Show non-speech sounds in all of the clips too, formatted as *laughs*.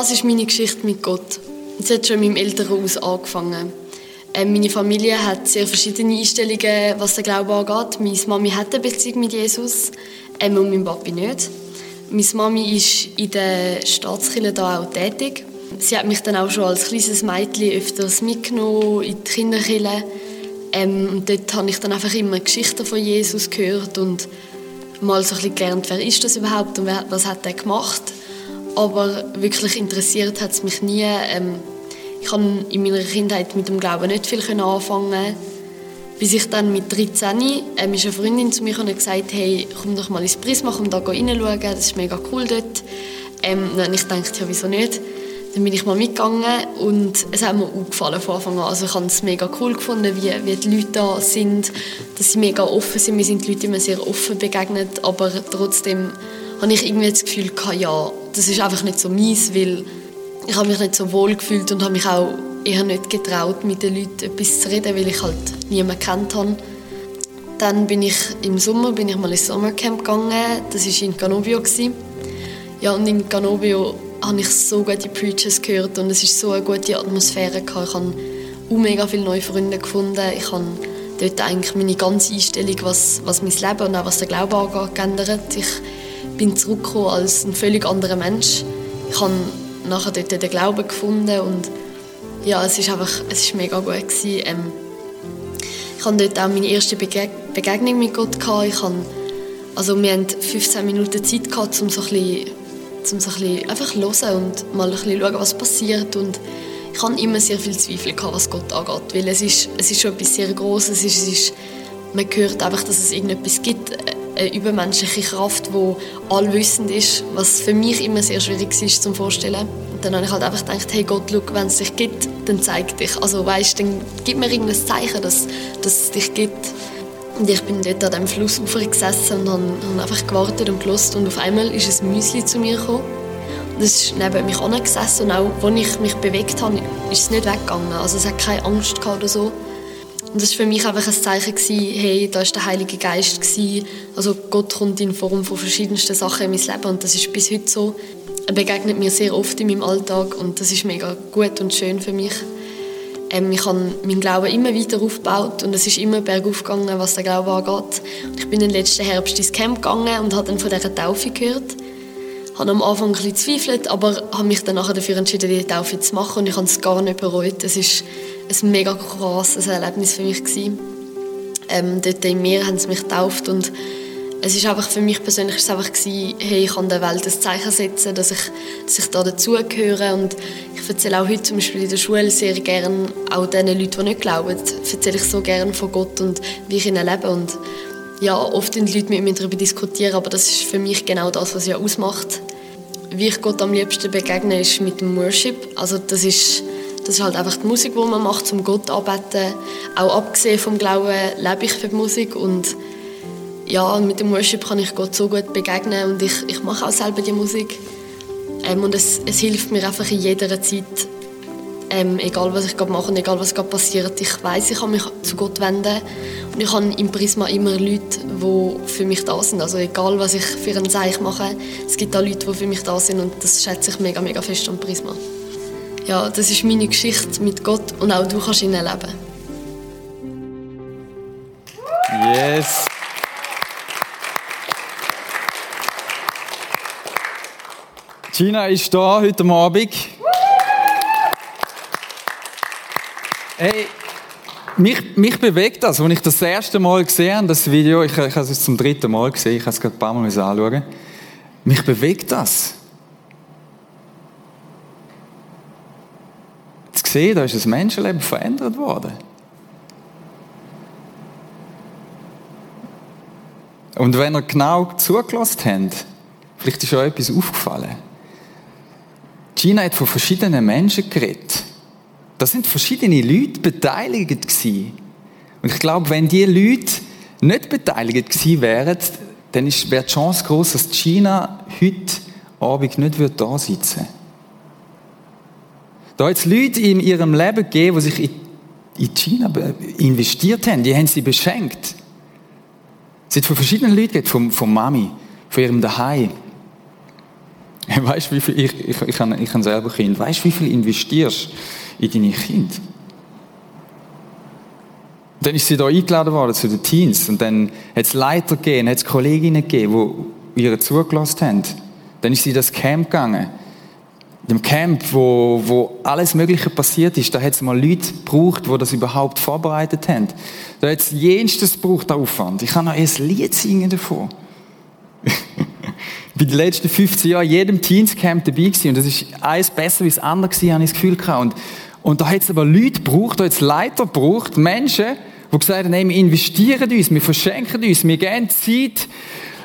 Das ist meine Geschichte mit Gott. Es hat schon in meinem Elternhaus angefangen. Ähm, meine Familie hat sehr verschiedene Einstellungen, was den Glauben angeht. Meine Mami hat eine Beziehung mit Jesus ähm, und mein Papi nicht. Meine Mami ist in der Staatskirche da auch tätig. Sie hat mich dann auch schon als kleines Mädchen öfters mitgenommen in die Kinderkirche. Ähm, und dort habe ich dann einfach immer Geschichten von Jesus gehört und mal so ein bisschen gelernt, wer ist das überhaupt und was hat er gemacht. Aber wirklich interessiert hat es mich nie. Ähm, ich konnte in meiner Kindheit mit dem Glauben nicht viel anfangen. Bis ich dann mit 13 ähm, ist eine Freundin zu mir und gesagt, hey, komm doch mal ins Prisma, komm da reinschauen, das ist mega cool dort. Ähm, dann ich dachte, ja, wieso nicht? Dann bin ich mal mitgegangen und es hat mir auch von Anfang an. Also ich habe es mega cool gefunden, wie, wie die Leute da sind, dass sie mega offen sind. Mir sind die Leute immer sehr offen begegnet, aber trotzdem habe ich irgendwie das Gefühl ja, das ist einfach nicht so meins, weil ich habe mich nicht so wohl gefühlt und habe mich auch eher nicht getraut, mit den Leuten etwas zu reden, weil ich halt niemanden kennt habe. Dann bin ich im Sommer bin ich mal ins Sommercamp gegangen. Das war in Canobio. Ja, und in Canobio habe ich so gute Preachers gehört und es ist so eine gute Atmosphäre. Ich habe auch mega viele neue Freunde gefunden. Ich habe dort eigentlich meine ganze Einstellung, was, was mein Leben und auch was der Glaube angeht, geändert. Ich bin zurückgekommen als ein völlig anderer Mensch. Ich habe nachher dort den Glauben gefunden und ja, es ist einfach, es ist mega gut gewesen. Ähm, ich hatte dort auch meine erste Begeg Begegnung mit Gott gehabt. Ich habe, also wir hatten 15 Minuten Zeit gehabt, um so ein bisschen, so einfach hören und mal ein bisschen schauen, was passiert und ich hatte immer sehr viel Zweifel gehabt, was Gott angeht, weil es ist, es ist schon etwas sehr Großes. Es ist, es ist, man hört einfach, dass es irgendetwas gibt, eine übermenschliche Kraft, die allwissend ist, was für mich immer sehr schwierig ist zum Vorstellen. Und dann habe ich halt einfach gedacht, hey Gott, schau, wenn es dich gibt, dann zeig dich. Also weißt, dann gib mir irgendein Zeichen, dass, dass es dich gibt. Und ich bin dort an diesem Flussufer gesessen und habe, einfach gewartet und gelost und auf einmal ist ein Müsli zu mir gekommen. Es ist neben mich angesessen und auch, als ich mich bewegt habe, ist es nicht weggegangen. Also es hat keine Angst oder so. Und das war für mich einfach ein Zeichen, hey, da war der Heilige Geist. Also Gott kommt in Form von verschiedensten Sachen in mein Leben und das ist bis heute so. Er begegnet mir sehr oft in meinem Alltag und das ist mega gut und schön für mich. Ähm, ich habe meinen Glauben immer weiter aufgebaut und es ist immer bergauf gegangen, was der Glaube angeht. Und ich bin im letzten Herbst ins Camp gegangen und habe dann von dieser Taufe gehört. Ich habe am Anfang ein bisschen gezweifelt, aber habe mich dann nachher dafür entschieden, die Taufe zu machen und ich habe es gar nicht bereut. Es ist ein mega krasses Erlebnis für mich. Ähm, dort im Meer haben sie mich getauft und es ist einfach für mich persönlich ist es einfach hey, ich kann der Welt ein Zeichen setzen, dass ich, dass ich da dazugehöre und ich erzähle auch heute zum Beispiel in der Schule sehr gerne auch den Leuten, die nicht glauben, erzähle ich so gerne von Gott und wie ich ihn erlebe und ja, oft die Leute mit mir darüber diskutieren, aber das ist für mich genau das, was ja ausmacht. Wie ich Gott am liebsten begegne, ist mit dem Worship. Also das ist das ist halt einfach die Musik, die man macht, um Gott anbeten. Auch abgesehen vom Glauben lebe ich für die Musik und ja, mit dem Worship kann ich Gott so gut begegnen und ich, ich mache auch selber die Musik. Ähm, und es, es hilft mir einfach in jeder Zeit, ähm, egal was ich gerade mache und egal was gerade passiert. Ich weiß, ich kann mich zu Gott wenden und ich habe im Prisma immer Leute, die für mich da sind. Also egal, was ich für ein Zeichen mache, es gibt da Leute, die für mich da sind und das schätze ich mega, mega fest am Prisma ja, das ist meine Geschichte mit Gott und auch du kannst ihn erleben. Yes. Gina ist da heute Abend. Hey, mich, mich bewegt das, als ich das erste Mal gesehen habe, das Video, ich, ich habe es zum dritten Mal gesehen, ich habe es gerade ein paar Mal anschauen. Mich bewegt das. Gesehen, da ist ein Menschenleben verändert worden. Und wenn ihr genau zugelassen habt, vielleicht ist euch etwas aufgefallen. Gina hat von verschiedenen Menschen geredet. Da sind verschiedene Leute beteiligt gewesen. Und ich glaube, wenn diese Leute nicht beteiligt gewesen wären, dann wäre die Chance groß, dass Gina heute Abend nicht da sitzen würde. Da hat es Leute in ihrem Leben gegeben, die sich in China investiert haben. Die haben sie beschenkt. Es hat von verschiedenen Leuten gegeben, von, von Mami, von ihrem Daheim. *laughs* Weißt wie viel, ich, ich, ich, habe, ich habe selber Kind. Weißt du, wie viel investierst in deine Kinder? Dann ist sie da eingeladen worden zu den Teens und dann hat es Leiter gegeben, hat es Kolleginnen gegeben, die ihr zugelassen haben. Dann ist sie in das Camp gegangen. Dem Camp, wo, wo alles Mögliche passiert ist, da hat es mal Leute gebraucht, die das überhaupt vorbereitet haben. Da hat es jenstes gebraucht, Aufwand. Ich kann noch ein Lied singen davon. *laughs* bin die letzten 15 Jahre jedem Teenscamp dabei gewesen und das ist eins besser als das andere gewesen, habe ich das Gefühl gehabt. Und, und da hat es aber Leute gebraucht, da hat es Leiter gebraucht, Menschen, die gesagt haben, hey, wir investieren uns, wir verschenken uns, wir geben Zeit,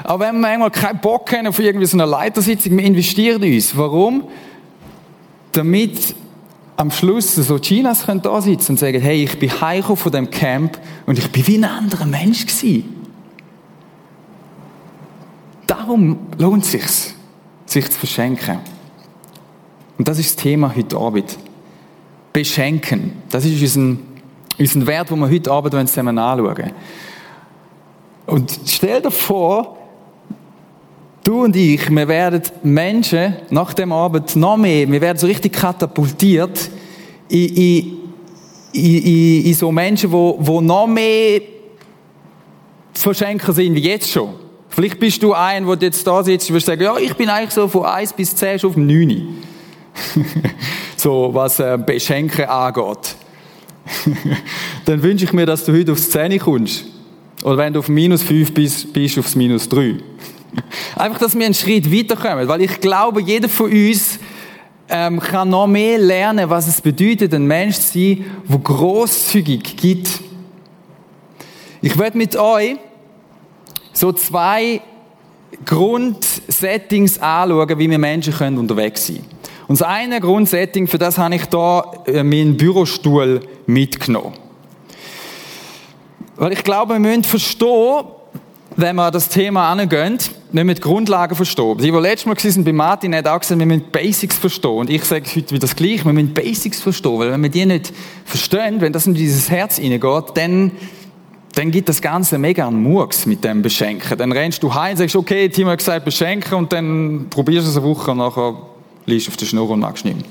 aber wenn wir manchmal keinen Bock haben auf irgendwie so eine Leitersitzung, wir investieren uns. Warum? Damit am Schluss so Chinas können da sitzen und sagen, hey, ich bin heimgekommen von dem Camp und ich bin wie ein anderer Mensch gewesen. Darum lohnt es sich, sich zu verschenken. Und das ist das Thema heute Abend. Beschenken. Das ist unser, unser Wert, den wir heute Abend zusammen anschauen Und stell dir vor, du und ich, wir werden Menschen nach dem Abend noch mehr, wir werden so richtig katapultiert in, in, in, in so Menschen, die, die noch mehr verschenken sind wie jetzt schon. Vielleicht bist du ein, der jetzt da sitzt und wirst sagen, ja, ich bin eigentlich so von 1 bis 10 schon auf dem 9. *laughs* so, was äh, Beschenken angeht. *laughs* Dann wünsche ich mir, dass du heute aufs 10 kommst. Oder wenn du auf minus 5 bist, bist du aufs minus 3. *laughs* Einfach, dass wir einen Schritt weiterkommen. Weil ich glaube, jeder von uns ähm, kann noch mehr lernen, was es bedeutet, ein Mensch zu sein, der grosszügig gibt. Ich werde mit euch so zwei Grundsettings anschauen, wie wir Menschen können unterwegs sein können. Und das eine Grundsetting, für das habe ich da äh, meinen Bürostuhl mitgenommen. Weil ich glaube, wir müssen verstehen, wenn wir das Thema angehen, wir müssen die Grundlagen verstehen. Die, die letztes Mal waren bei Martin, hat auch gesagt, wir müssen Basics verstehen. Und ich sage heute wieder das Gleiche, wir müssen Basics verstehen. Weil wenn wir die nicht verstehen, wenn das in dieses Herz hineingeht, dann dann gibt das Ganze mega einen Murks mit dem Beschenken. Dann rennst du heim und sagst, okay, Timo hat gesagt beschenken und dann probierst du es eine Woche und nachher liegst du auf der Schnur und magst nicht mehr.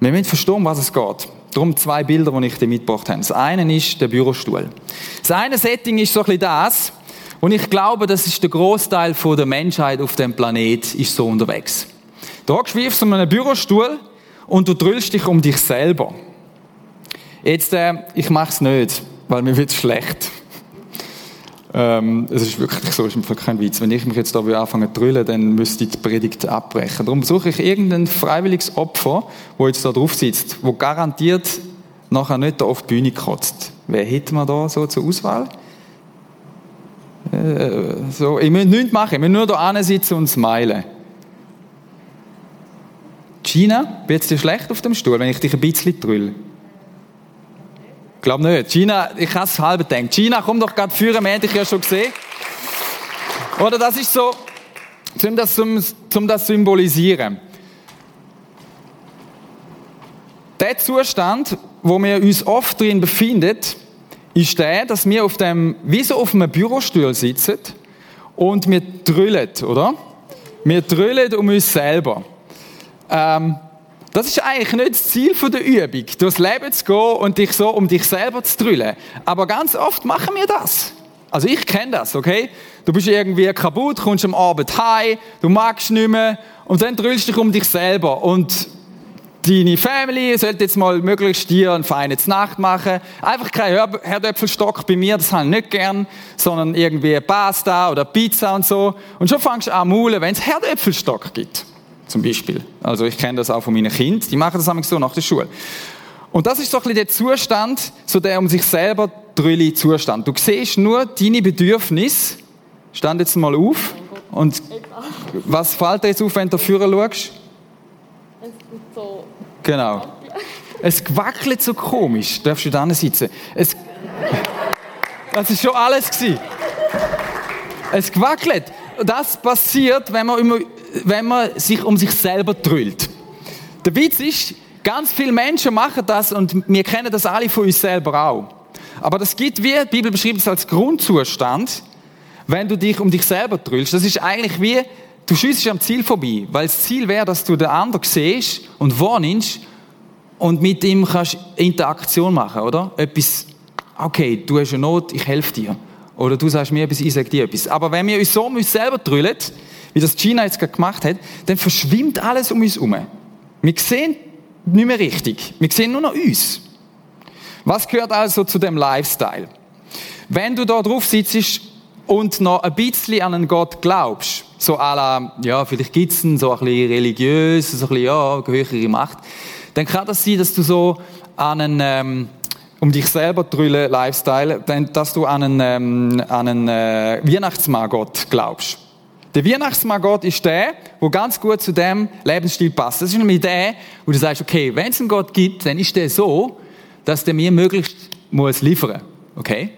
Wir müssen verstehen, was es geht. Darum zwei Bilder, die ich dir mitgebracht habe. Das eine ist der Bürostuhl. Das eine Setting ist so ein bisschen das, und ich glaube, das ist der Großteil der Menschheit auf dem Planet ist so unterwegs. Da schwiefst du in einem Bürostuhl und du drüllst dich um dich selber. Jetzt, äh, ich mach's nicht weil mir wird schlecht. Ähm, es ist wirklich so, es ist kein Witz. Wenn ich mich jetzt da anfangen zu drüllen, dann müsste ich die Predigt abbrechen. Darum suche ich irgendein freiwilliges Opfer, wo jetzt da drauf sitzt, wo garantiert nachher nicht da auf die Bühne kotzt. Wer hätte man da so zur Auswahl? Äh, so, ich muss nichts machen, ich muss nur da sitzen und smilen. Gina, wird es dir schlecht auf dem Stuhl, wenn ich dich ein bisschen drülle? glaube nicht. Gina, ich habe es halb gedacht. Gina, komm doch gerade führen, wir haben dich ja schon gesehen. Oder das ist so, um das, um, um das zu symbolisieren. Der Zustand, wo wir uns oft drin befinden, ist der, dass wir auf dem, wie so auf einem Bürostuhl sitzen und wir drüllen, oder? Wir drüllen um uns selber. Ähm, das ist eigentlich nicht das Ziel der Übung, durchs Leben zu gehen und dich so um dich selber zu drüllen. Aber ganz oft machen wir das. Also ich kenne das, okay? Du bist irgendwie kaputt, kommst am Abend heim, du magst nicht mehr und dann drüllst du dich um dich selber und deine Family sollte jetzt mal möglichst dir eine feine Nacht machen. Einfach kein Herdöpfelstock bei mir, das habe ich nicht gern, sondern irgendwie Pasta oder Pizza und so. Und schon fangst du an maulen, wenn es Herdöpfelstock gibt zum Beispiel. Also ich kenne das auch von meinen Kindern, die machen das so nach der Schule. Und das ist so ein bisschen der Zustand, so der um sich selber drülli Zustand. Du siehst nur deine Bedürfnisse. Stand jetzt mal auf. Und was fällt dir jetzt auf, wenn du vorher schaust? Genau. Es wackelt so komisch. Darfst du da sitzen? Es das ist schon alles gewesen. Es wackelt. Das passiert, wenn man immer wenn man sich um sich selber drüllt. Der Witz ist, ganz viele Menschen machen das und wir kennen das alle von uns selber auch. Aber das gibt, wie die Bibel beschreibt es als Grundzustand, wenn du dich um dich selber drüllst. Das ist eigentlich wie du schiessest am Ziel vorbei, weil das Ziel wäre, dass du den anderen siehst und wahrnimmst und mit ihm kannst Interaktion machen, oder? Etwas, okay, du hast eine Not, ich helfe dir. Oder du sagst mir etwas, ich sage dir etwas. Aber wenn wir uns so um uns selber drüllen, wie das China jetzt gerade gemacht hat, dann verschwimmt alles um uns herum. Wir sehen nicht mehr richtig. Wir sehen nur noch uns. Was gehört also zu dem Lifestyle? Wenn du da drauf sitzt und noch ein bisschen an einen Gott glaubst, so à la, ja, vielleicht gibt's einen so ein bisschen religiös, so ein bisschen, ja, höhere Macht, dann kann das sein, dass du so an einen, ähm, um dich selber drüllen Lifestyle, dass du an einen, ähm, an einen äh, Weihnachtsmann-Gott glaubst. Der Weihnachtsmann-Gott ist der, wo ganz gut zu dem Lebensstil passt. Das ist nämlich der, wo du sagst, okay, wenn es einen Gott gibt, dann ist der so, dass der mir möglichst muss liefern. Okay?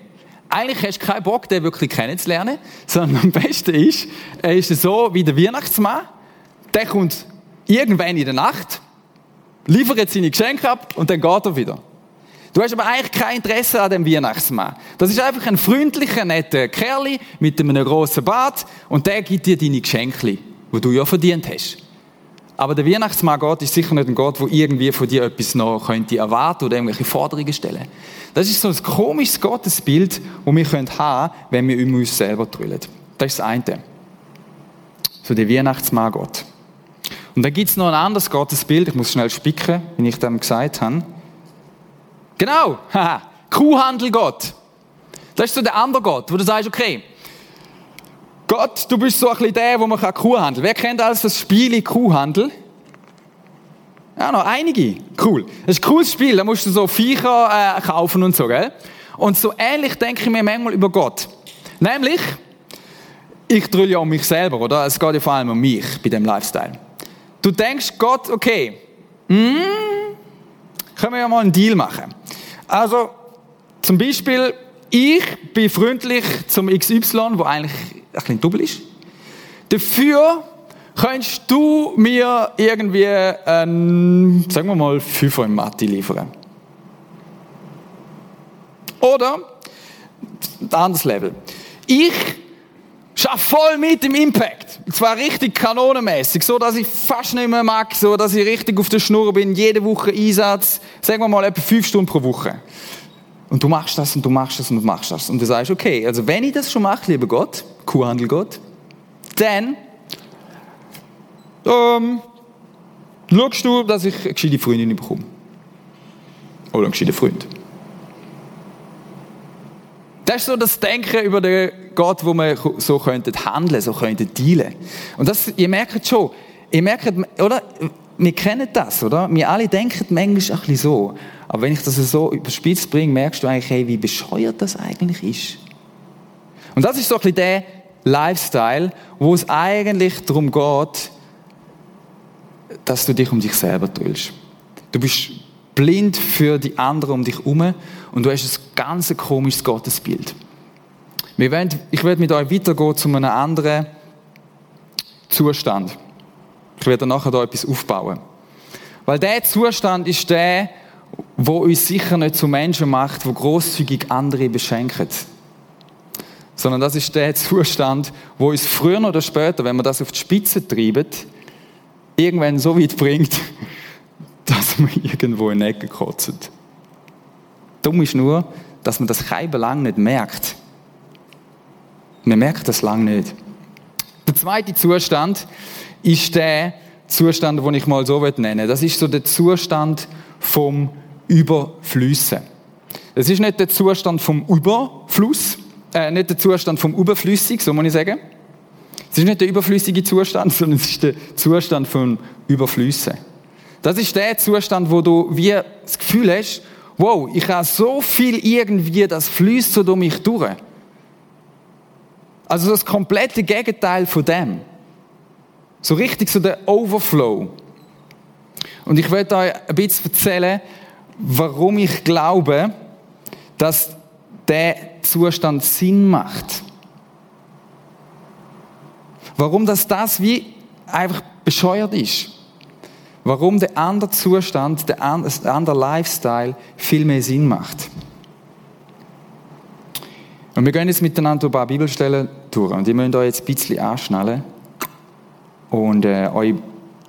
Eigentlich hast du keinen Bock, den wirklich kennenzulernen, sondern am besten ist, er ist so wie der Weihnachtsmann, der kommt irgendwann in der Nacht, liefert seine Geschenke ab und dann geht er wieder. Du hast aber eigentlich kein Interesse an dem Weihnachtsmann. Das ist einfach ein freundlicher, netter Kerl mit einem grossen Bart und der gibt dir deine Geschenke, die du ja verdient hast. Aber der Weihnachtsmann Gott ist sicher nicht ein Gott, der irgendwie von dir etwas noch könnte erwarten oder irgendwelche Forderungen stellen. Das ist so ein komisches Gottesbild, das wir haben können, wenn wir um uns selber drüllen. Das ist das eine. So der Weihnachtsmann Gott. Und dann gibt es noch ein anderes Gottesbild, ich muss schnell spicken, wie ich dem gesagt habe. Genau, *laughs* Kuhhandel Gott. Das ist so der andere Gott, wo du sagst, okay, Gott, du bist so ein bisschen der, wo man Kuh handeln kann. Wer kennt alles das Spiel Kuhhandel? Ja, noch einige. Cool. Das ist ein cooles Spiel, da musst du so Viecher äh, kaufen und so, gell? Und so ähnlich denke ich mir manchmal über Gott. Nämlich, ich drülle ja um mich selber, oder? Es geht ja vor allem um mich bei dem Lifestyle. Du denkst, Gott, okay, mm, können wir ja mal einen Deal machen. Also, zum Beispiel, ich bin freundlich zum XY, wo eigentlich bisschen doppelt ist. Dafür könntest du mir irgendwie, ähm, sagen wir mal, 5 im Mathe liefern. Oder, ein anderes Level. Ich schaffe voll mit im Impact. Und zwar richtig kanonenmäßig, so dass ich fast nicht mehr mag, so dass ich richtig auf der Schnur bin, jede Woche Einsatz, sagen wir mal etwa 5 Stunden pro Woche. Und du machst das und du machst das und du machst das. Und du sagst, okay, also wenn ich das schon mache, lieber Gott, Kuhhandel Gott, dann ähm, schaust du, dass ich eine gescheite Freundin bekomme. Oder einen gescheiten Freund. Das ist so das Denken über den Gott, wo man so könnte handeln, so könnte dealen. Und das, ihr merkt schon, ihr merkt, oder? Wir kennen das, oder? Wir alle denken manchmal ein bisschen so. Aber wenn ich das so überspitzt bringe, merkst du eigentlich, hey, wie bescheuert das eigentlich ist. Und das ist so ein bisschen der Lifestyle, wo es eigentlich darum geht, dass du dich um dich selber drüllst. Du bist blind für die anderen um dich herum und du hast ein ganz komisches Gottesbild. Wir wollen, ich werde mit euch weitergehen zu einem anderen Zustand. Ich werde nachher da etwas aufbauen. Weil der Zustand ist der, wo uns sicher nicht zu Menschen macht, wo großzügig andere beschenken. Sondern das ist der *laughs* Zustand, wo uns früher oder später, wenn wir das auf die Spitze treiben, irgendwann so weit bringt, *laughs* dass man irgendwo in die Ecke kotzt. Dumm ist nur, dass man das kein lang nicht merkt. Man merkt das lang nicht. Der zweite Zustand ist der Zustand, den ich mal so nennen will. Das ist so der Zustand vom Überflüssen. Es ist nicht der Zustand vom Überfluss, äh, nicht der Zustand vom Überflüssig, so muss ich sagen. Es ist nicht der überflüssige Zustand, *laughs* sondern es ist der Zustand vom Überflüssen. Das ist der Zustand, wo du wie das Gefühl hast, wow, ich habe so viel irgendwie, das fließt so durch mich durch. Also das komplette Gegenteil von dem. So richtig so der Overflow. Und ich werde euch ein bisschen erzählen, warum ich glaube, dass der Zustand Sinn macht. Warum das das wie einfach bescheuert ist. Warum der andere Zustand, der andere Lifestyle viel mehr Sinn macht. Und wir gehen jetzt miteinander ein paar Bibelstellen durch. Und die müssen euch jetzt ein bisschen anschnallen. und äh, eure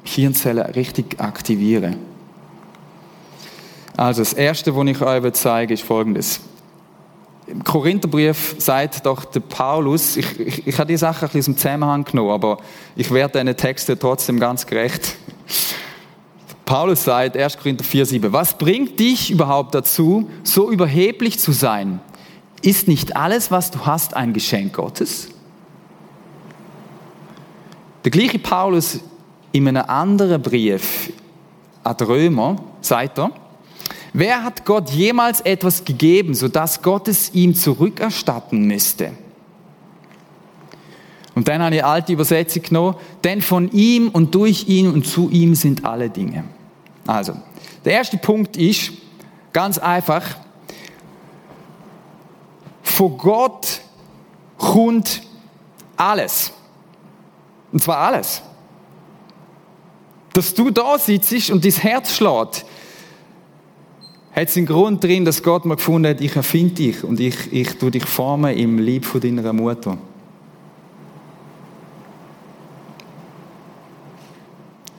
Hirnzellen richtig aktivieren. Also das Erste, was ich euch zeige, ist Folgendes. Im Korintherbrief sagt doch der Paulus, ich, ich, ich habe die Sache ein bisschen dem Zusammenhang genommen, aber ich werde diesen Texten trotzdem ganz gerecht. Paulus sagt, 1. Korinther 4, 7, was bringt dich überhaupt dazu, so überheblich zu sein? Ist nicht alles, was du hast, ein Geschenk Gottes? Der gleiche Paulus in einem anderen Brief an die Römer sagt er, wer hat Gott jemals etwas gegeben, sodass Gott es ihm zurückerstatten müsste? Und dann eine alte Übersetzung genommen, denn von ihm und durch ihn und zu ihm sind alle Dinge. Also, der erste Punkt ist ganz einfach, von Gott kommt alles. Und zwar alles. Dass du da sitzt und dein Herz schlägt, hat es einen Grund drin, dass Gott mal gefunden hat, ich erfinde dich und ich, ich tue dich formen im Lieb von deiner Mutter.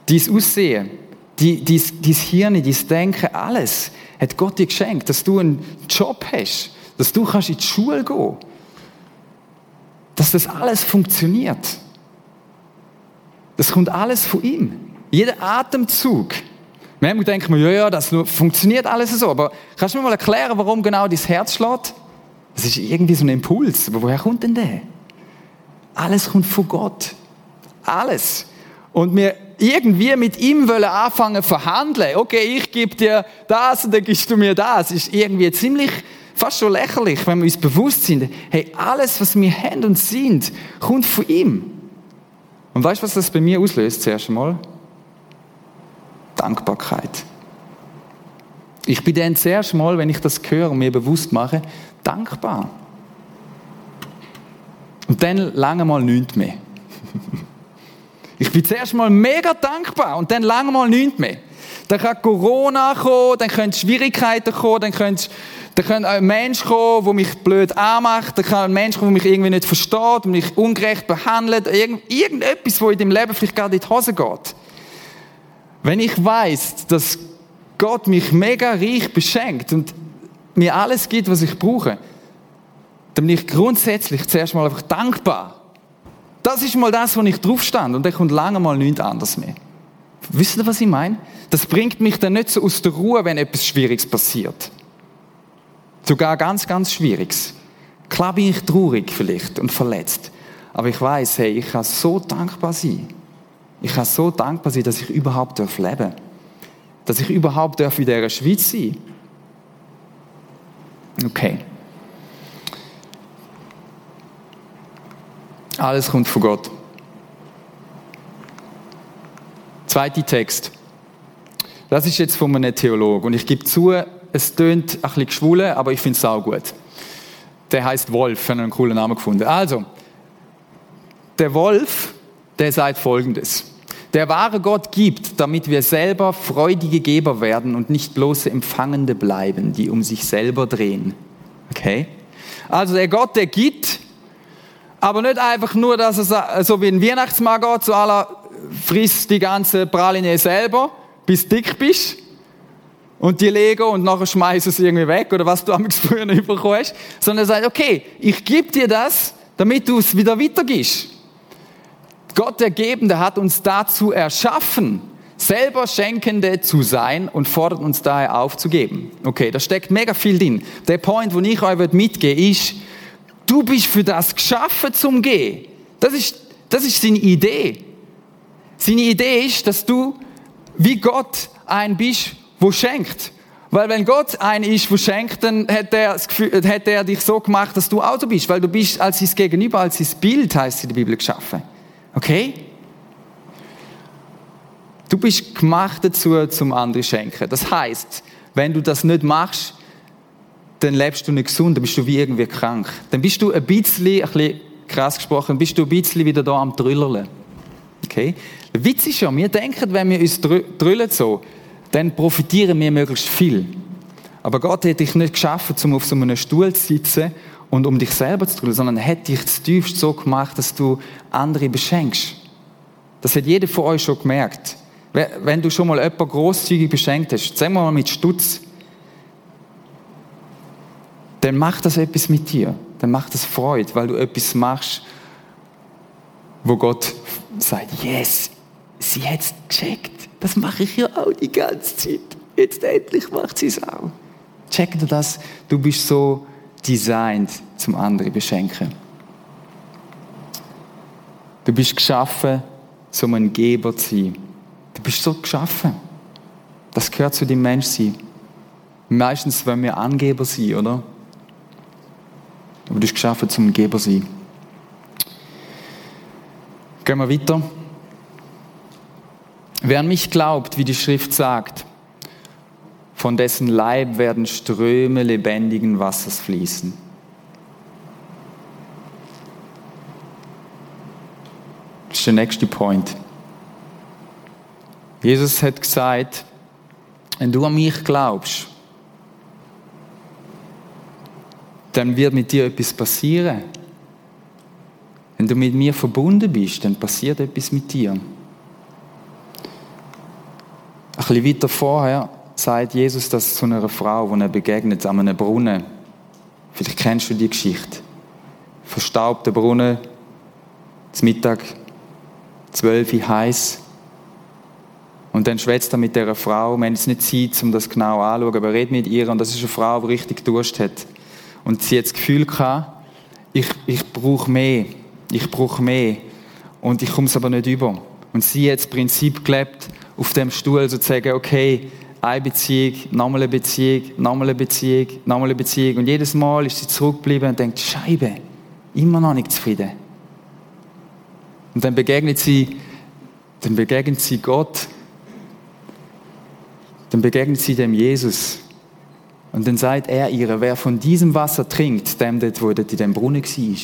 Dein Aussehen, dein, dein, dein Hirn, dein Denken, alles hat Gott dir geschenkt, dass du einen Job hast, dass du kannst in die Schule gehen dass das alles funktioniert. Das kommt alles von ihm. Jeder Atemzug. Manchmal denkt man, ja, ja, das funktioniert alles so. Aber kannst du mir mal erklären, warum genau dein Herz schlägt? Das ist irgendwie so ein Impuls. Aber woher kommt denn der? Alles kommt von Gott. Alles. Und wir irgendwie mit ihm wollen anfangen verhandeln. Okay, ich gebe dir das und dann gibst du mir das. Ist irgendwie ziemlich fast schon lächerlich, wenn wir uns bewusst sind, hey, alles, was wir haben und sind, kommt von ihm. Und weißt du, was das bei mir auslöst, zuerst einmal? Dankbarkeit. Ich bin dann zuerst mal, wenn ich das höre und mir bewusst mache, dankbar. Und dann lange mal nichts mehr. *laughs* Ich bin zuerst mal mega dankbar und dann lange mal nichts mehr. Dann kann Corona kommen, dann können Schwierigkeiten kommen, dann können da kann ein Mensch kommen, der mich blöd anmacht. Da kann ein Mensch kommen, der mich irgendwie nicht versteht mich ungerecht behandelt. Irgend, irgendetwas, wo in dem Leben vielleicht gerade in die Hose geht. Wenn ich weiß, dass Gott mich mega reich beschenkt und mir alles gibt, was ich brauche, dann bin ich grundsätzlich zuerst mal einfach dankbar. Das ist mal das, wo ich drauf stand und dann kommt lange mal nichts anderes mehr. Wisst ihr, was ich meine? Das bringt mich dann nicht so aus der Ruhe, wenn etwas Schwieriges passiert. Sogar ganz, ganz Schwieriges. Klar bin ich traurig vielleicht und verletzt. Aber ich weiß, hey, ich kann so dankbar sein. Ich kann so dankbar sein, dass ich überhaupt leben darf. Dass ich überhaupt darf in dieser Schweiz sein Okay. Alles kommt von Gott. Zweiter Text. Das ist jetzt von einem Theologen. Und ich gebe zu, es tönt ein bisschen geschwulen, aber ich finde es auch gut. Der heißt Wolf, ich habe einen coolen Namen gefunden. Also, der Wolf, der sagt folgendes. Der wahre Gott gibt, damit wir selber freudige Geber werden und nicht bloße Empfangende bleiben, die um sich selber drehen. Okay? Also der Gott, der gibt, aber nicht einfach nur, dass er so wie ein Weihnachtsmann geht, zu aller frisst die ganze Praline selber, bis dick bist, und die Lego und nachher schmeißen sie irgendwie weg oder was du am früher nicht *laughs* bekommen hast, sondern er sagt, okay, ich gebe dir das, damit du es wieder weitergibst. Gott, der Gebende, hat uns dazu erschaffen, selber Schenkende zu sein und fordert uns daher auf zu geben. Okay, da steckt mega viel drin. Der Point, wo ich euch mitgebe, ist, du bist für das geschaffen zum Gehen. Das ist, das ist seine Idee. Seine Idee ist, dass du wie Gott ein bist, wo schenkt. Weil wenn Gott ein ist, wo schenkt, dann hat er, Gefühl, hat er dich so gemacht, dass du auch so bist. Weil du bist als sein Gegenüber, als sein Bild, heißt in der Bibel, geschaffen. Okay? Du bist gemacht dazu, zum anderen schenken. Das heißt, wenn du das nicht machst, dann lebst du nicht gesund, dann bist du wie irgendwie krank. Dann bist du ein bisschen, ein bisschen krass gesprochen, bist du ein bisschen wieder da am Trüllerle. Okay? Der Witz ist ja, wir denken, wenn wir uns drüllen so, dann profitieren wir möglichst viel. Aber Gott hat dich nicht geschaffen, um auf so einem Stuhl zu sitzen und um dich selber zu tun, sondern er hat dich zutiefst so gemacht, dass du andere beschenkst. Das hat jeder von euch schon gemerkt. Wenn du schon mal jemanden grosszügig beschenkt hast, sagen wir mal mit Stutz, dann macht das etwas mit dir. Dann macht das Freude, weil du etwas machst, wo Gott sagt, yes, sie hat es gecheckt. Das mache ich ja auch die ganze Zeit. Jetzt endlich macht sie es auch. Check dir das. Du bist so designed, zum anderen beschenken. Du bist geschaffen, um ein Geber zu sein. Du bist so geschaffen. Das gehört zu dem Menschsein. Meistens wollen wir Angeber sein, oder? Aber du bist geschaffen, zum Geber zu sein. Gehen wir weiter. Wer an mich glaubt, wie die Schrift sagt, von dessen Leib werden Ströme lebendigen Wassers fließen. Das ist der nächste Point. Jesus hat gesagt, wenn du an mich glaubst, dann wird mit dir etwas passieren. Wenn du mit mir verbunden bist, dann passiert etwas mit dir. Ein bisschen weiter vorher sagt Jesus das zu einer Frau, die er begegnet an einem Brunnen. Vielleicht kennst du die Geschichte. Verstaubter Brunnen, zum Mittag, zwölf heiß. Und dann schwätzt er mit dieser Frau. Wir haben jetzt nicht Zeit, um das genau anzuschauen, aber er redet mit ihr. Und das ist eine Frau, die richtig Durst hat. Und sie hat das Gefühl gehabt, ich, ich brauche mehr. Ich brauche mehr. Und ich komme es aber nicht über. Und sie hat das Prinzip gelebt, auf dem Stuhl sozusagen, okay, eine Beziehung, nochmal eine Beziehung, nochmal eine Beziehung, nochmal eine Beziehung. Und jedes Mal ist sie zurückgeblieben und denkt, Scheibe, immer noch nicht zufrieden. Und dann begegnet sie, dann begegnet sie Gott. Dann begegnet sie dem Jesus. Und dann sagt er ihr, wer von diesem Wasser trinkt, dem dort, wo in dem Brunnen war,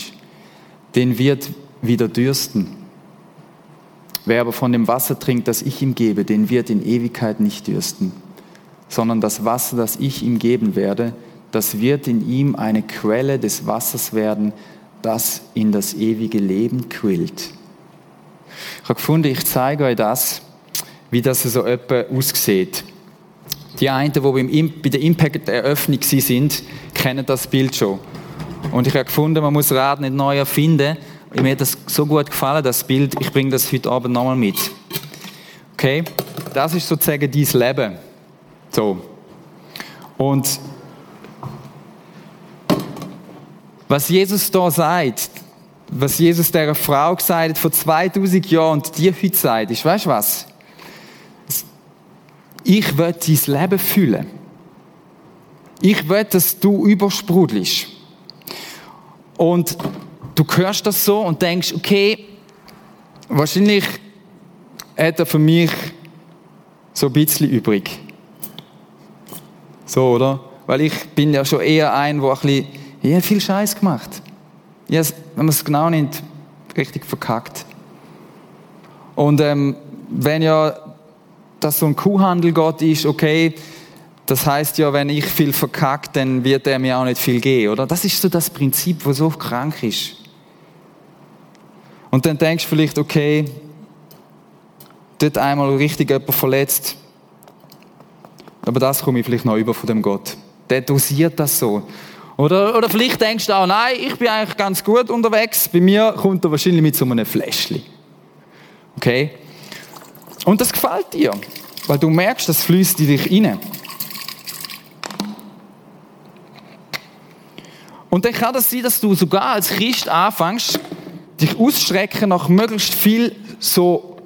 den wird wieder dürsten. Wer aber von dem Wasser trinkt, das ich ihm gebe, den wird in Ewigkeit nicht dürsten sondern das Wasser, das ich ihm geben werde, das wird in ihm eine Quelle des Wassers werden, das in das ewige Leben quillt. Ich habe gefunden, ich zeige euch das, wie das so etwa aussieht. Die einen, die bei der Impact-Eröffnung sind, kennen das Bild schon. Und ich habe gefunden, man muss Rad nicht neu erfinden. Mir hat das so gut gefallen, das Bild. Ich bringe das heute Abend nochmal mit. Okay? Das ist sozusagen dein Leben. So. Und was Jesus da sagt, was Jesus der Frau gesagt hat vor 2000 Jahren und dir heute sagt, ist, weißt du was? Ich will dein Leben fühlen. Ich will, dass du übersprudelst. Und du hörst das so und denkst, okay, wahrscheinlich hat er für mich so ein bisschen übrig. So, oder? Weil ich bin ja schon eher ein, der ein bisschen, ich habe viel Scheiß gemacht. Ich habe, wenn man es genau nimmt, richtig verkackt. Und ähm, wenn ja das so ein Kuhhandel Gott ist, okay, das heißt ja, wenn ich viel verkackt, dann wird er mir auch nicht viel geben, oder? Das ist so das Prinzip, wo so krank ist. Und dann denkst du vielleicht, okay, dort einmal richtig jemand verletzt, aber das komme ich vielleicht noch über von dem Gott. Der dosiert das so. Oder, oder vielleicht denkst du auch, nein, ich bin eigentlich ganz gut unterwegs. Bei mir kommt er wahrscheinlich mit so einem Fläschchen. Okay? Und das gefällt dir, weil du merkst, das fließt in dich rein. Und dann kann das sein, dass du sogar als Christ anfängst, dich ausstrecken nach möglichst viel so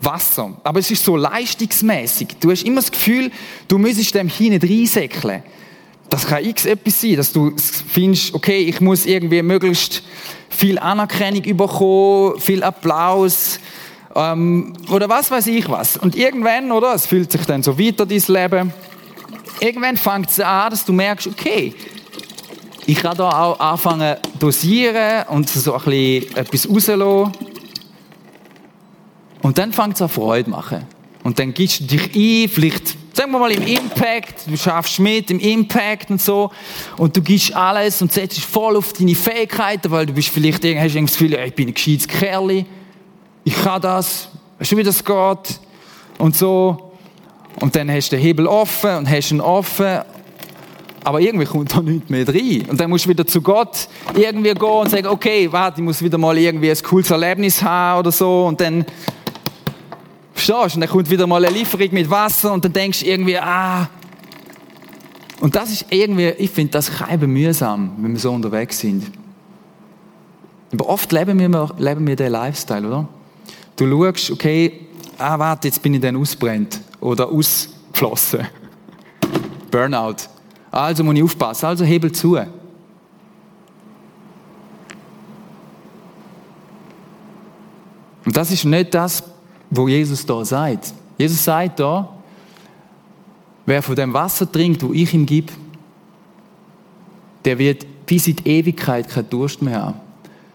Wasser. Aber es ist so leistungsmäßig. Du hast immer das Gefühl, du müsstest dem hinein reinsäckeln. Das kann x etwas sein, dass du findest, okay, ich muss irgendwie möglichst viel Anerkennung bekommen, viel Applaus, ähm, oder was weiß ich was. Und irgendwann, oder, es fühlt sich dann so weiter, dein Leben. Irgendwann fängt es an, dass du merkst, okay, ich kann da auch anfangen dosieren und so ein bisschen etwas rauslassen. Und dann fängt es an Freude zu machen. Und dann gibst du dich ein, vielleicht, sagen wir mal im Impact, du schaffst mit im Impact und so, und du gibst alles und setzt dich voll auf deine Fähigkeiten, weil du bist vielleicht, hast das Gefühl, ich bin ein gescheites Kerl, ich kann das, Weißt du, wie das geht? Und so. Und dann hast du den Hebel offen und hast ihn offen. Aber irgendwie kommt da nichts mehr rein. Und dann musst du wieder zu Gott irgendwie gehen und sagen, okay, warte, ich muss wieder mal irgendwie ein cooles Erlebnis haben oder so. Und dann, verstehst du? Und dann kommt wieder mal eine Lieferung mit Wasser und dann denkst du irgendwie, ah. Und das ist irgendwie, ich finde das kein mühsam, wenn wir so unterwegs sind. Aber oft leben wir, leben wir den Lifestyle, oder? Du schaust, okay, ah, warte, jetzt bin ich dann ausbrennt oder ausgeflossen. *laughs* Burnout. Also muss ich aufpassen, also hebel zu. Und das ist nicht das, wo Jesus da sagt. Jesus sagt da, wer von dem Wasser trinkt, wo ich ihm gebe, der wird bis in die Ewigkeit keinen Durst mehr haben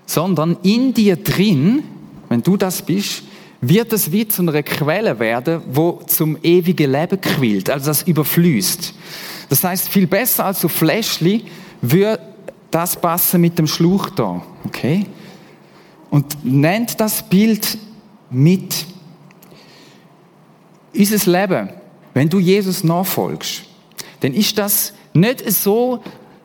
sondern in dir drin, wenn du das bist, wird es wie zu einer Quelle werden, wo zum ewigen Leben quillt, also das überfließt. Das heißt, viel besser als so Fläschli würde das passen mit dem Schluch da, okay? Und nennt das Bild mit. Unser Leben, wenn du Jesus nachfolgst, dann ist das nicht so,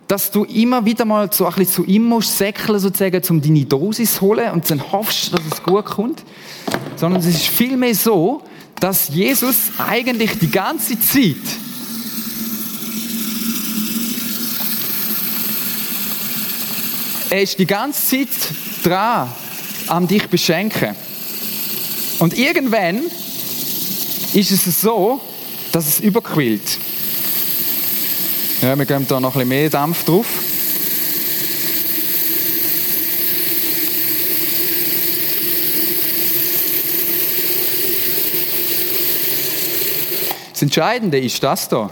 dass du immer wieder mal so ein bisschen zu ihm musst säckeln, sozusagen, um deine Dosis zu holen und dann hoffst, dass es gut kommt. Sondern es ist vielmehr so, dass Jesus eigentlich die ganze Zeit er ist die ganze Zeit dran, am dich beschenken. Und irgendwann ist es so, dass es überquillt. Ja, wir geben da noch ein bisschen mehr Dampf drauf. Das Entscheidende ist das da.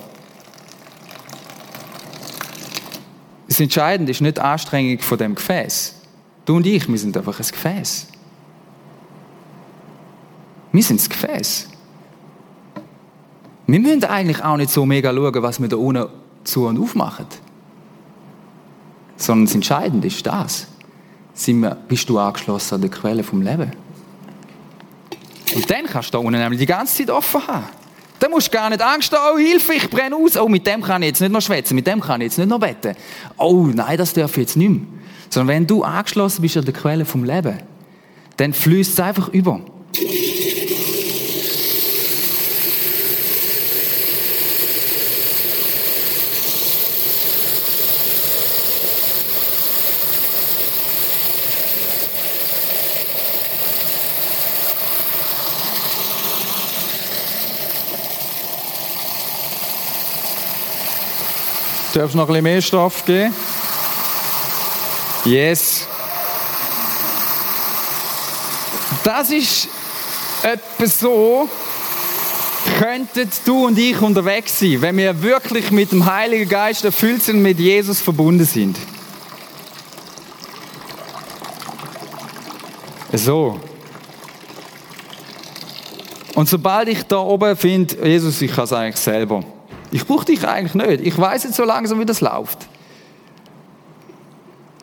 Das Entscheidende ist nicht die Anstrengung von dem Gefäß. Du und ich, wir sind einfach ein Gefäß. Wir sind das Gefäß. Wir müssen eigentlich auch nicht so mega schauen, was wir da unten zu und aufmachen. Sondern das Entscheidende ist das. Sind wir, bist du angeschlossen an der Quelle vom Leben? Und dann kannst du da unten nämlich die ganze Zeit offen haben. Dann musst du gar nicht Angst haben, oh Hilfe, ich brenne aus. Oh, mit dem kann ich jetzt nicht noch schwätzen, mit dem kann ich jetzt nicht noch beten. Oh nein, das darf ich jetzt nicht mehr. Sondern wenn du angeschlossen bist an der Quelle vom Leben, dann fließt es einfach über. Darf noch ein bisschen mehr Stoff geben? Yes. Das ist etwas so, könnten du und ich unterwegs sein, wenn wir wirklich mit dem Heiligen Geist erfüllt sind und mit Jesus verbunden sind. So. Und sobald ich da oben finde, Jesus, ich kann es eigentlich selber. Ich brauche dich eigentlich nicht. Ich weiß jetzt so langsam, wie das läuft.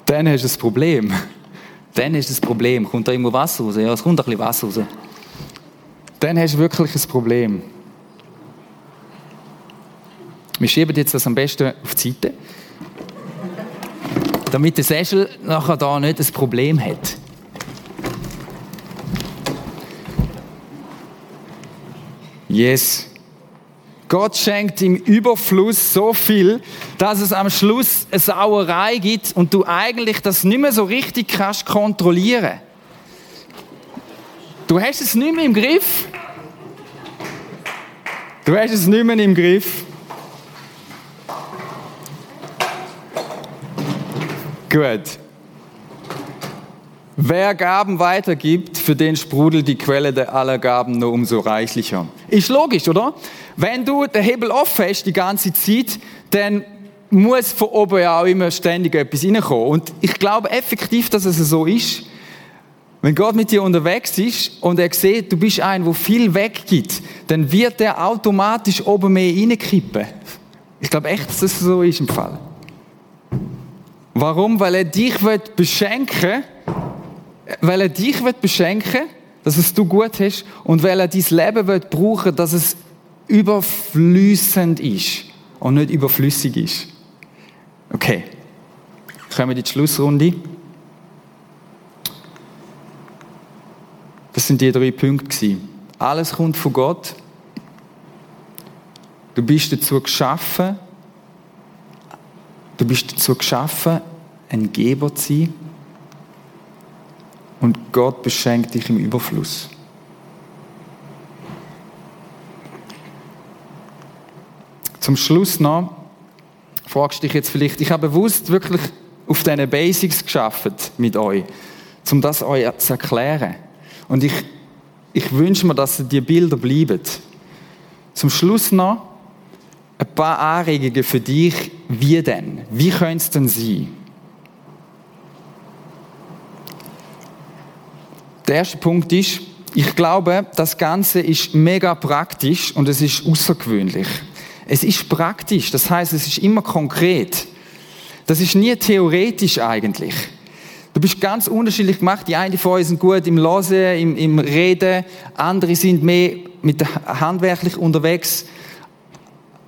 Dann hast du ein Problem. Dann du ein Problem. Kommt da irgendwo Wasser raus? Ja, es kommt ein bisschen Wasser raus. Dann hast du wirklich ein Problem. Wir schieben jetzt das am besten auf die Seite, damit der Sessel nachher da nicht ein Problem hat. Yes. Gott schenkt im Überfluss so viel, dass es am Schluss eine Sauerei gibt und du eigentlich das nicht mehr so richtig kannst kontrollieren. Du hast es nicht mehr im Griff. Du hast es nicht mehr im Griff. Gut. Wer Gaben weitergibt, für den sprudelt die Quelle der aller Gaben nur umso reichlicher. Ist logisch, oder? Wenn du den Hebel offen hast die ganze Zeit, dann muss von oben ja auch immer ständig etwas reinkommen. Und ich glaube effektiv, dass es so ist. Wenn Gott mit dir unterwegs ist und er sieht, du bist ein, wo viel weggibt, dann wird er automatisch oben mehr reinkippen. Ich glaube echt, dass es so ist im Fall. Warum? Weil er dich beschenken will, weil er dich beschenken dass es du gut hast und weil er dein Leben will brauchen, dass es überflüssend ist und nicht überflüssig ist. Okay. Kommen wir in die Schlussrunde. Das sind die drei Punkte. Alles kommt von Gott. Du bist dazu geschaffen, du bist dazu geschaffen, ein Geber zu sein. Und Gott beschenkt dich im Überfluss. Zum Schluss noch, fragst du dich jetzt vielleicht, ich habe bewusst wirklich auf diesen Basics geschafft mit euch, um das euch zu erklären. Und ich, ich wünsche mir, dass die Bilder bleiben. Zum Schluss noch ein paar Anregungen für dich. Wie denn? Wie könnte es denn sein? Der erste Punkt ist, ich glaube, das Ganze ist mega praktisch und es ist außergewöhnlich. Es ist praktisch, das heißt, es ist immer konkret. Das ist nie theoretisch eigentlich. Du bist ganz unterschiedlich gemacht. Die einen von euch sind gut im Losen, im, im Reden, andere sind mehr mit handwerklich unterwegs.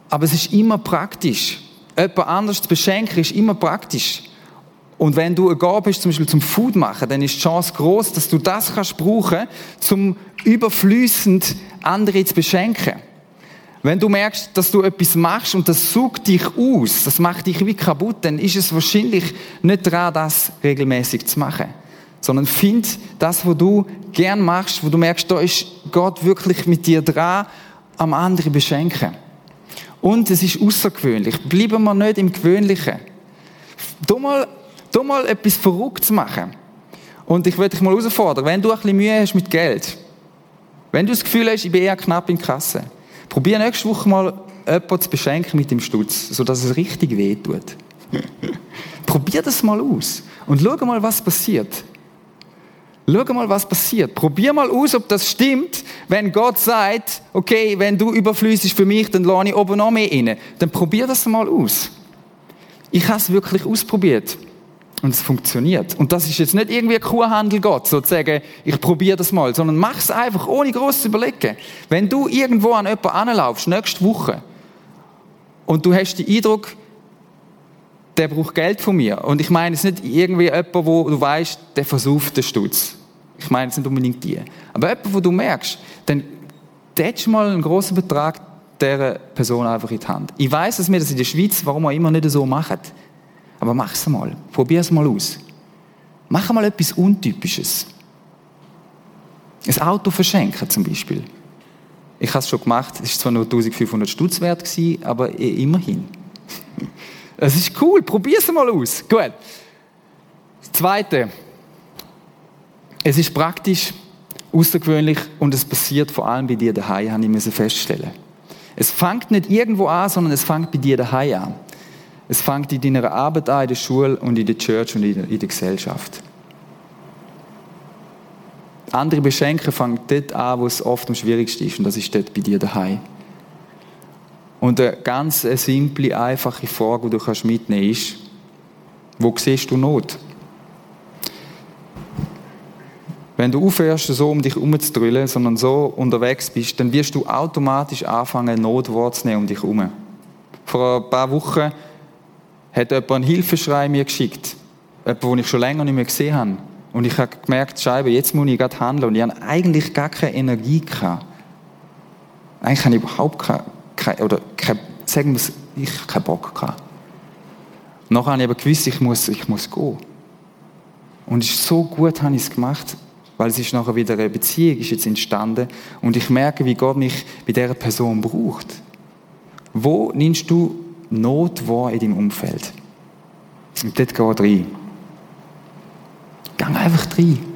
Aber es ist immer praktisch. Jemand anders zu beschenken ist immer praktisch. Und wenn du eine Gabe hast, zum Beispiel zum Food machen, dann ist die Chance groß, dass du das kannst brauchen, zum überflüssend andere zu beschenken. Wenn du merkst, dass du etwas machst und das sucht dich aus, das macht dich wie kaputt, dann ist es wahrscheinlich nicht dran, das regelmäßig zu machen. Sondern find das, was du gern machst, wo du merkst, da ist Gott wirklich mit dir dran, am anderen beschenken. Und es ist außergewöhnlich. Bleiben wir nicht im Gewöhnlichen. Du mal, du mal etwas Verrücktes machen. Und ich würde dich mal herausfordern, wenn du ein bisschen Mühe hast mit Geld, wenn du das Gefühl hast, ich bin eher knapp in Kasse, Probier nächste Woche mal jemanden zu beschenken mit dem Stutz, sodass es richtig weh tut. *laughs* Probier das mal aus und schau mal, was passiert. Schau mal, was passiert. Probier mal aus, ob das stimmt, wenn Gott sagt, okay, wenn du überflüssig für mich, dann lade ich oben noch mehr rein. Dann probier das mal aus. Ich habe es wirklich ausprobiert. Und es funktioniert. Und das ist jetzt nicht irgendwie ein Kuhhandel Gott, sozusagen, ich probiere das mal, sondern mach es einfach, ohne groß zu überlegen. Wenn du irgendwo an jemanden anlaufst, nächste Woche, und du hast den Eindruck, der braucht Geld von mir. Und ich meine es nicht irgendwie jemand, wo du weißt, der versucht den Stutz. Ich meine es nicht unbedingt die. Aber jemand, wo du merkst, dann tätst mal einen großen Betrag dieser Person einfach in die Hand. Ich weiß, dass wir das in der Schweiz, warum wir immer nicht so machen. Aber mach es mal. Probier es mal aus. Mach mal etwas Untypisches. Ein Auto verschenken zum Beispiel. Ich habe es schon gemacht. Es war zwar nur 1500 Stutz wert, aber immerhin. *laughs* Es ist cool. Probier es mal aus. Gut. Das Zweite. Es ist praktisch, außergewöhnlich und es passiert vor allem bei dir daheim, habe ich feststellen. Es fängt nicht irgendwo an, sondern es fängt bei dir daheim an. Es fängt in deiner Arbeit an, in der Schule und in der Church und in der, Gesellschaft. Andere beschenken fangen dort an, wo es oft am schwierigsten ist, und das ist dort bei dir daheim. Und eine ganz simple, einfache Frage, die du mitnehmen kannst, ist, wo siehst du Not? Wenn du aufhörst, so um dich herumzudrüllen, sondern so unterwegs bist, dann wirst du automatisch anfangen, Not wahrzunehmen um dich herum. Vor ein paar Wochen hat jemand einen Hilfeschrei mir geschickt. Jemand, den ich schon länger nicht mehr gesehen habe. Und ich habe gemerkt, Scheibe, jetzt muss ich gerade handeln. Und ich habe eigentlich gar keine Energie gehabt. Eigentlich habe ich überhaupt keine, keine oder keine, sagen wir es, ich habe keinen Bock gehabt. Nachher habe ich aber gewusst, ich muss, ich muss gehen. Und so gut, habe ich es gemacht, weil es ist nachher wieder eine Beziehung ist jetzt entstanden und ich merke, wie Gott mich bei dieser Person braucht. Wo nimmst du Not war in deinem Umfeld. Und dort geh rein. Geh einfach rein.